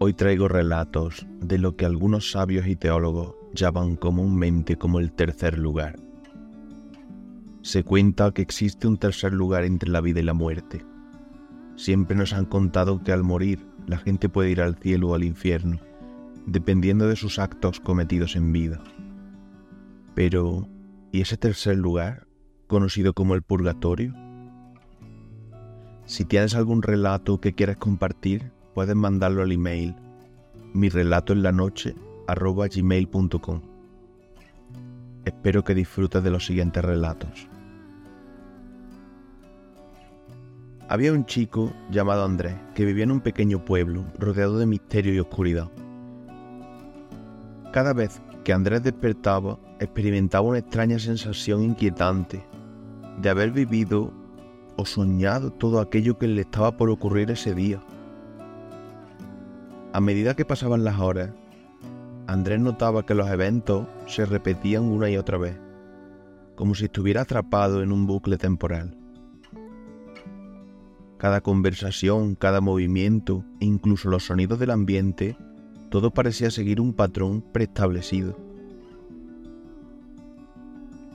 Hoy traigo relatos de lo que algunos sabios y teólogos llaman comúnmente como el tercer lugar. Se cuenta que existe un tercer lugar entre la vida y la muerte. Siempre nos han contado que al morir la gente puede ir al cielo o al infierno, dependiendo de sus actos cometidos en vida. Pero, ¿y ese tercer lugar, conocido como el purgatorio? Si tienes algún relato que quieras compartir, puedes mandarlo al email mi relato en la noche gmail.com. Espero que disfrutes de los siguientes relatos. Había un chico llamado Andrés que vivía en un pequeño pueblo rodeado de misterio y oscuridad. Cada vez que Andrés despertaba, experimentaba una extraña sensación inquietante de haber vivido o soñado todo aquello que le estaba por ocurrir ese día. A medida que pasaban las horas, Andrés notaba que los eventos se repetían una y otra vez, como si estuviera atrapado en un bucle temporal. Cada conversación, cada movimiento, incluso los sonidos del ambiente, todo parecía seguir un patrón preestablecido.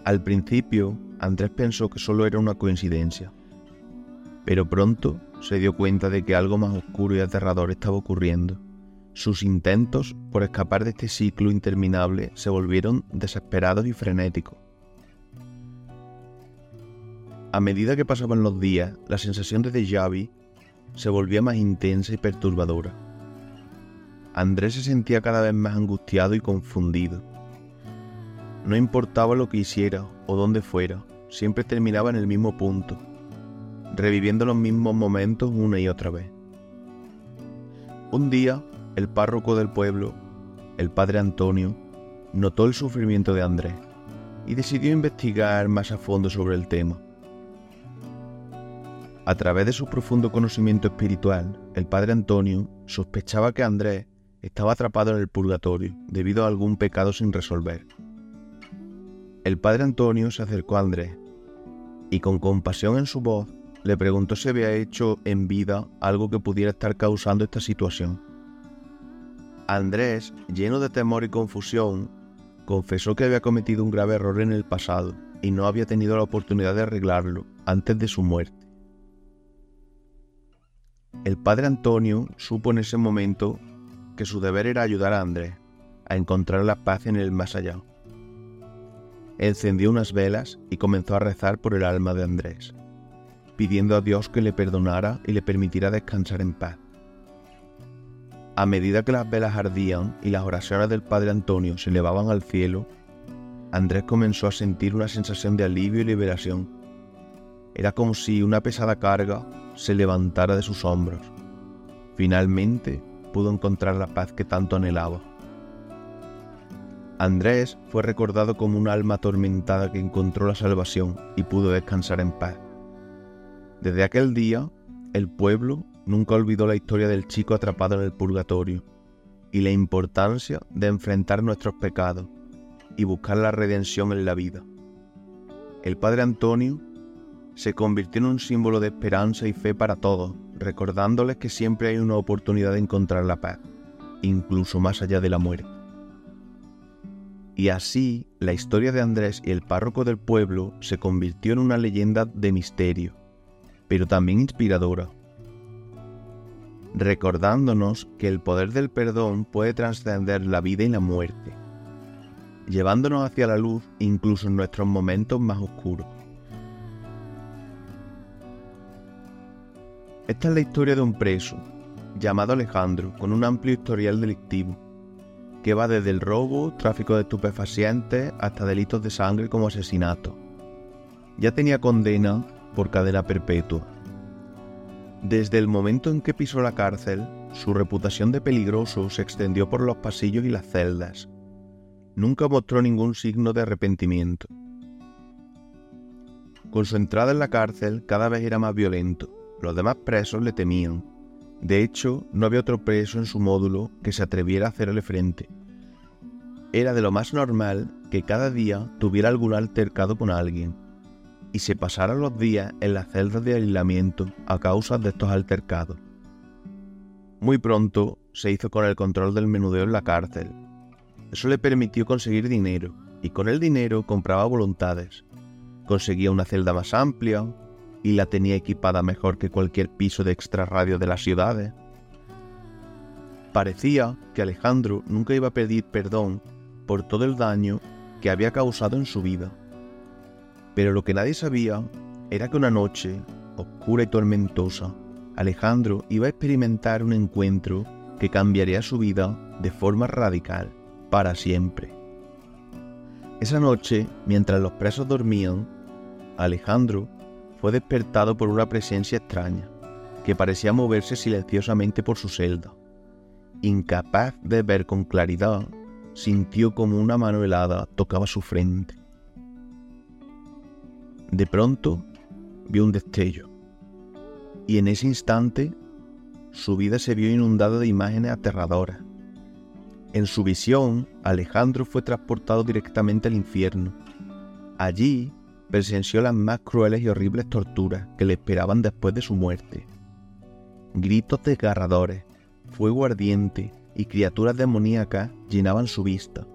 Al principio, Andrés pensó que solo era una coincidencia, pero pronto se dio cuenta de que algo más oscuro y aterrador estaba ocurriendo. Sus intentos por escapar de este ciclo interminable se volvieron desesperados y frenéticos. A medida que pasaban los días, la sensación de déjà vu se volvía más intensa y perturbadora. Andrés se sentía cada vez más angustiado y confundido. No importaba lo que hiciera o dónde fuera, siempre terminaba en el mismo punto, reviviendo los mismos momentos una y otra vez. Un día, el párroco del pueblo, el padre Antonio, notó el sufrimiento de Andrés y decidió investigar más a fondo sobre el tema. A través de su profundo conocimiento espiritual, el padre Antonio sospechaba que Andrés estaba atrapado en el purgatorio debido a algún pecado sin resolver. El padre Antonio se acercó a Andrés y con compasión en su voz le preguntó si había hecho en vida algo que pudiera estar causando esta situación. Andrés, lleno de temor y confusión, confesó que había cometido un grave error en el pasado y no había tenido la oportunidad de arreglarlo antes de su muerte. El padre Antonio supo en ese momento que su deber era ayudar a Andrés a encontrar la paz en el más allá. Encendió unas velas y comenzó a rezar por el alma de Andrés, pidiendo a Dios que le perdonara y le permitiera descansar en paz. A medida que las velas ardían y las oraciones del Padre Antonio se elevaban al cielo, Andrés comenzó a sentir una sensación de alivio y liberación. Era como si una pesada carga se levantara de sus hombros. Finalmente pudo encontrar la paz que tanto anhelaba. Andrés fue recordado como un alma atormentada que encontró la salvación y pudo descansar en paz. Desde aquel día, el pueblo nunca olvidó la historia del chico atrapado en el purgatorio y la importancia de enfrentar nuestros pecados y buscar la redención en la vida. El Padre Antonio se convirtió en un símbolo de esperanza y fe para todos, recordándoles que siempre hay una oportunidad de encontrar la paz, incluso más allá de la muerte. Y así, la historia de Andrés y el párroco del pueblo se convirtió en una leyenda de misterio, pero también inspiradora recordándonos que el poder del perdón puede trascender la vida y la muerte, llevándonos hacia la luz incluso en nuestros momentos más oscuros. Esta es la historia de un preso, llamado Alejandro, con un amplio historial delictivo, que va desde el robo, tráfico de estupefacientes, hasta delitos de sangre como asesinato. Ya tenía condena por cadena perpetua desde el momento en que pisó la cárcel, su reputación de peligroso se extendió por los pasillos y las celdas. Nunca mostró ningún signo de arrepentimiento. Con su entrada en la cárcel cada vez era más violento. Los demás presos le temían. De hecho, no había otro preso en su módulo que se atreviera a hacerle frente. Era de lo más normal que cada día tuviera algún altercado con alguien y se pasaron los días en las celdas de aislamiento a causa de estos altercados. Muy pronto se hizo con el control del menudeo en la cárcel. Eso le permitió conseguir dinero, y con el dinero compraba voluntades. Conseguía una celda más amplia, y la tenía equipada mejor que cualquier piso de extrarradio de las ciudades. Parecía que Alejandro nunca iba a pedir perdón por todo el daño que había causado en su vida. Pero lo que nadie sabía era que una noche, oscura y tormentosa, Alejandro iba a experimentar un encuentro que cambiaría su vida de forma radical, para siempre. Esa noche, mientras los presos dormían, Alejandro fue despertado por una presencia extraña, que parecía moverse silenciosamente por su celda. Incapaz de ver con claridad, sintió como una mano helada tocaba su frente. De pronto, vio un destello, y en ese instante su vida se vio inundada de imágenes aterradoras. En su visión, Alejandro fue transportado directamente al infierno. Allí presenció las más crueles y horribles torturas que le esperaban después de su muerte. Gritos desgarradores, fuego ardiente y criaturas demoníacas llenaban su vista.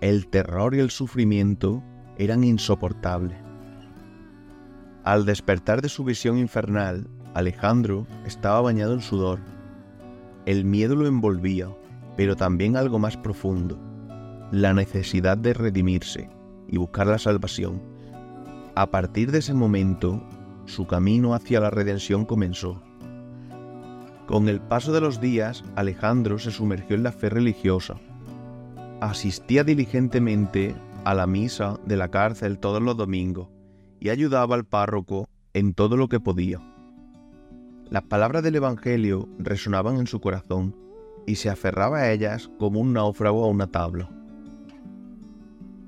El terror y el sufrimiento eran insoportables. Al despertar de su visión infernal, Alejandro estaba bañado en sudor. El miedo lo envolvía, pero también algo más profundo, la necesidad de redimirse y buscar la salvación. A partir de ese momento, su camino hacia la redención comenzó. Con el paso de los días, Alejandro se sumergió en la fe religiosa. Asistía diligentemente a la misa de la cárcel todos los domingos y ayudaba al párroco en todo lo que podía. Las palabras del Evangelio resonaban en su corazón y se aferraba a ellas como un náufrago a una tabla.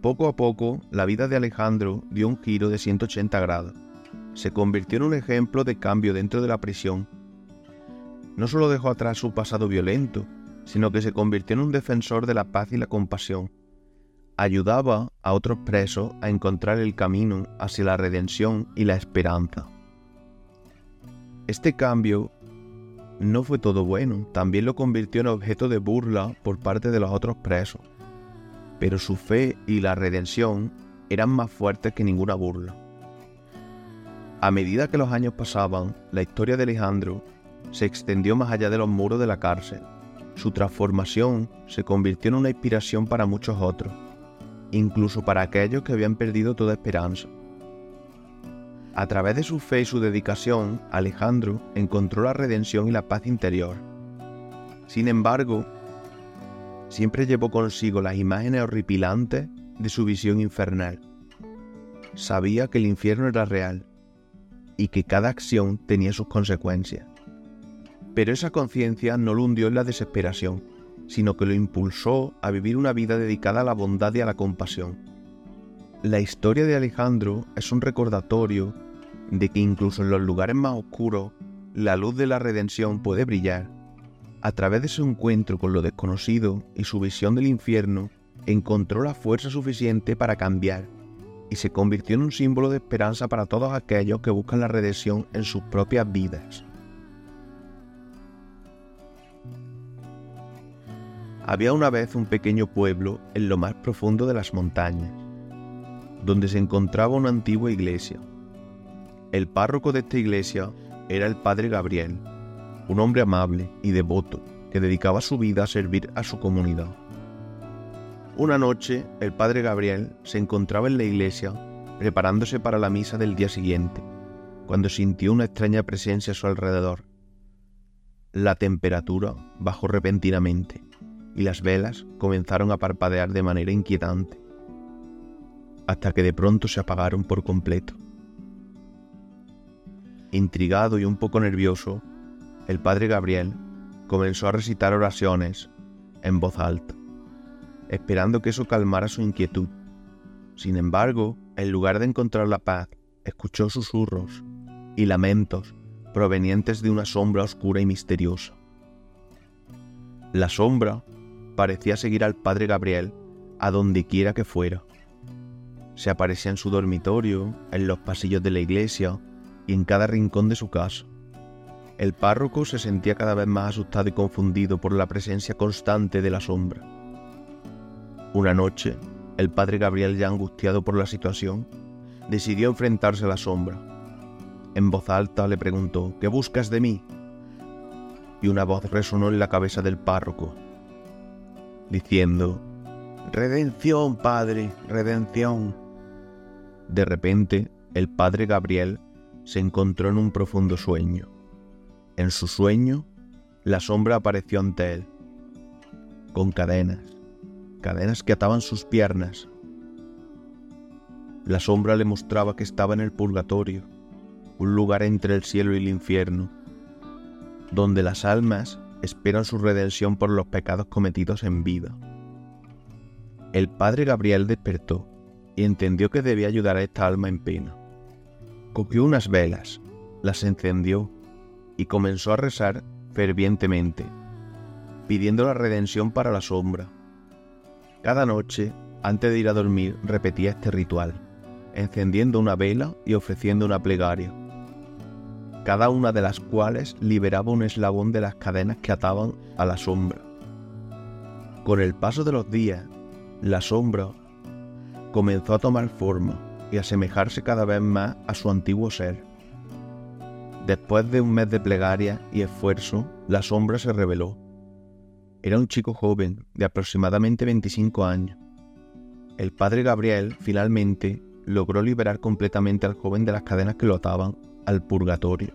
Poco a poco, la vida de Alejandro dio un giro de 180 grados. Se convirtió en un ejemplo de cambio dentro de la prisión. No solo dejó atrás su pasado violento, sino que se convirtió en un defensor de la paz y la compasión. Ayudaba a otros presos a encontrar el camino hacia la redención y la esperanza. Este cambio no fue todo bueno, también lo convirtió en objeto de burla por parte de los otros presos. Pero su fe y la redención eran más fuertes que ninguna burla. A medida que los años pasaban, la historia de Alejandro se extendió más allá de los muros de la cárcel. Su transformación se convirtió en una inspiración para muchos otros, incluso para aquellos que habían perdido toda esperanza. A través de su fe y su dedicación, Alejandro encontró la redención y la paz interior. Sin embargo, siempre llevó consigo las imágenes horripilantes de su visión infernal. Sabía que el infierno era real y que cada acción tenía sus consecuencias. Pero esa conciencia no lo hundió en la desesperación, sino que lo impulsó a vivir una vida dedicada a la bondad y a la compasión. La historia de Alejandro es un recordatorio de que incluso en los lugares más oscuros, la luz de la redención puede brillar. A través de su encuentro con lo desconocido y su visión del infierno, encontró la fuerza suficiente para cambiar y se convirtió en un símbolo de esperanza para todos aquellos que buscan la redención en sus propias vidas. Había una vez un pequeño pueblo en lo más profundo de las montañas, donde se encontraba una antigua iglesia el párroco de esta iglesia era el padre Gabriel, un hombre amable y devoto que dedicaba su vida a servir a su comunidad. Una noche, el padre Gabriel se encontraba en la iglesia preparándose para la misa del día siguiente, cuando sintió una extraña presencia a su alrededor. La temperatura bajó repentinamente y las velas comenzaron a parpadear de manera inquietante, hasta que de pronto se apagaron por completo. Intrigado y un poco nervioso, el padre Gabriel comenzó a recitar oraciones en voz alta, esperando que eso calmara su inquietud. Sin embargo, en lugar de encontrar la paz, escuchó susurros y lamentos provenientes de una sombra oscura y misteriosa. La sombra parecía seguir al padre Gabriel a donde quiera que fuera. Se aparecía en su dormitorio, en los pasillos de la iglesia y en cada rincón de su casa. El párroco se sentía cada vez más asustado y confundido por la presencia constante de la sombra. Una noche, el padre Gabriel, ya angustiado por la situación, decidió enfrentarse a la sombra. En voz alta le preguntó, ¿qué buscas de mí? Y una voz resonó en la cabeza del párroco, diciendo, Redención, Padre, redención. De repente, el Padre Gabriel se encontró en un profundo sueño. En su sueño, la sombra apareció ante él, con cadenas, cadenas que ataban sus piernas. La sombra le mostraba que estaba en el purgatorio, un lugar entre el cielo y el infierno, donde las almas esperan su redención por los pecados cometidos en vida. El padre Gabriel despertó y entendió que debía ayudar a esta alma en pena. Cogió unas velas, las encendió y comenzó a rezar fervientemente, pidiendo la redención para la sombra. Cada noche, antes de ir a dormir, repetía este ritual, encendiendo una vela y ofreciendo una plegaria, cada una de las cuales liberaba un eslabón de las cadenas que ataban a la sombra. Con el paso de los días, la sombra comenzó a tomar forma y asemejarse cada vez más a su antiguo ser. Después de un mes de plegaria y esfuerzo, la sombra se reveló. Era un chico joven, de aproximadamente 25 años. El padre Gabriel finalmente logró liberar completamente al joven de las cadenas que lo ataban al purgatorio.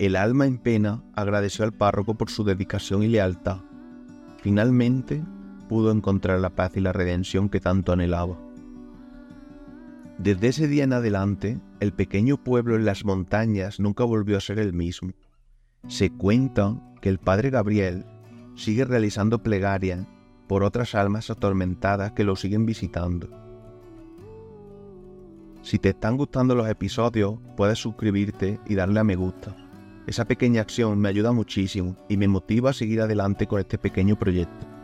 El alma en pena agradeció al párroco por su dedicación y lealtad. Finalmente pudo encontrar la paz y la redención que tanto anhelaba. Desde ese día en adelante, el pequeño pueblo en las montañas nunca volvió a ser el mismo. Se cuenta que el padre Gabriel sigue realizando plegaria por otras almas atormentadas que lo siguen visitando. Si te están gustando los episodios, puedes suscribirte y darle a me gusta. Esa pequeña acción me ayuda muchísimo y me motiva a seguir adelante con este pequeño proyecto.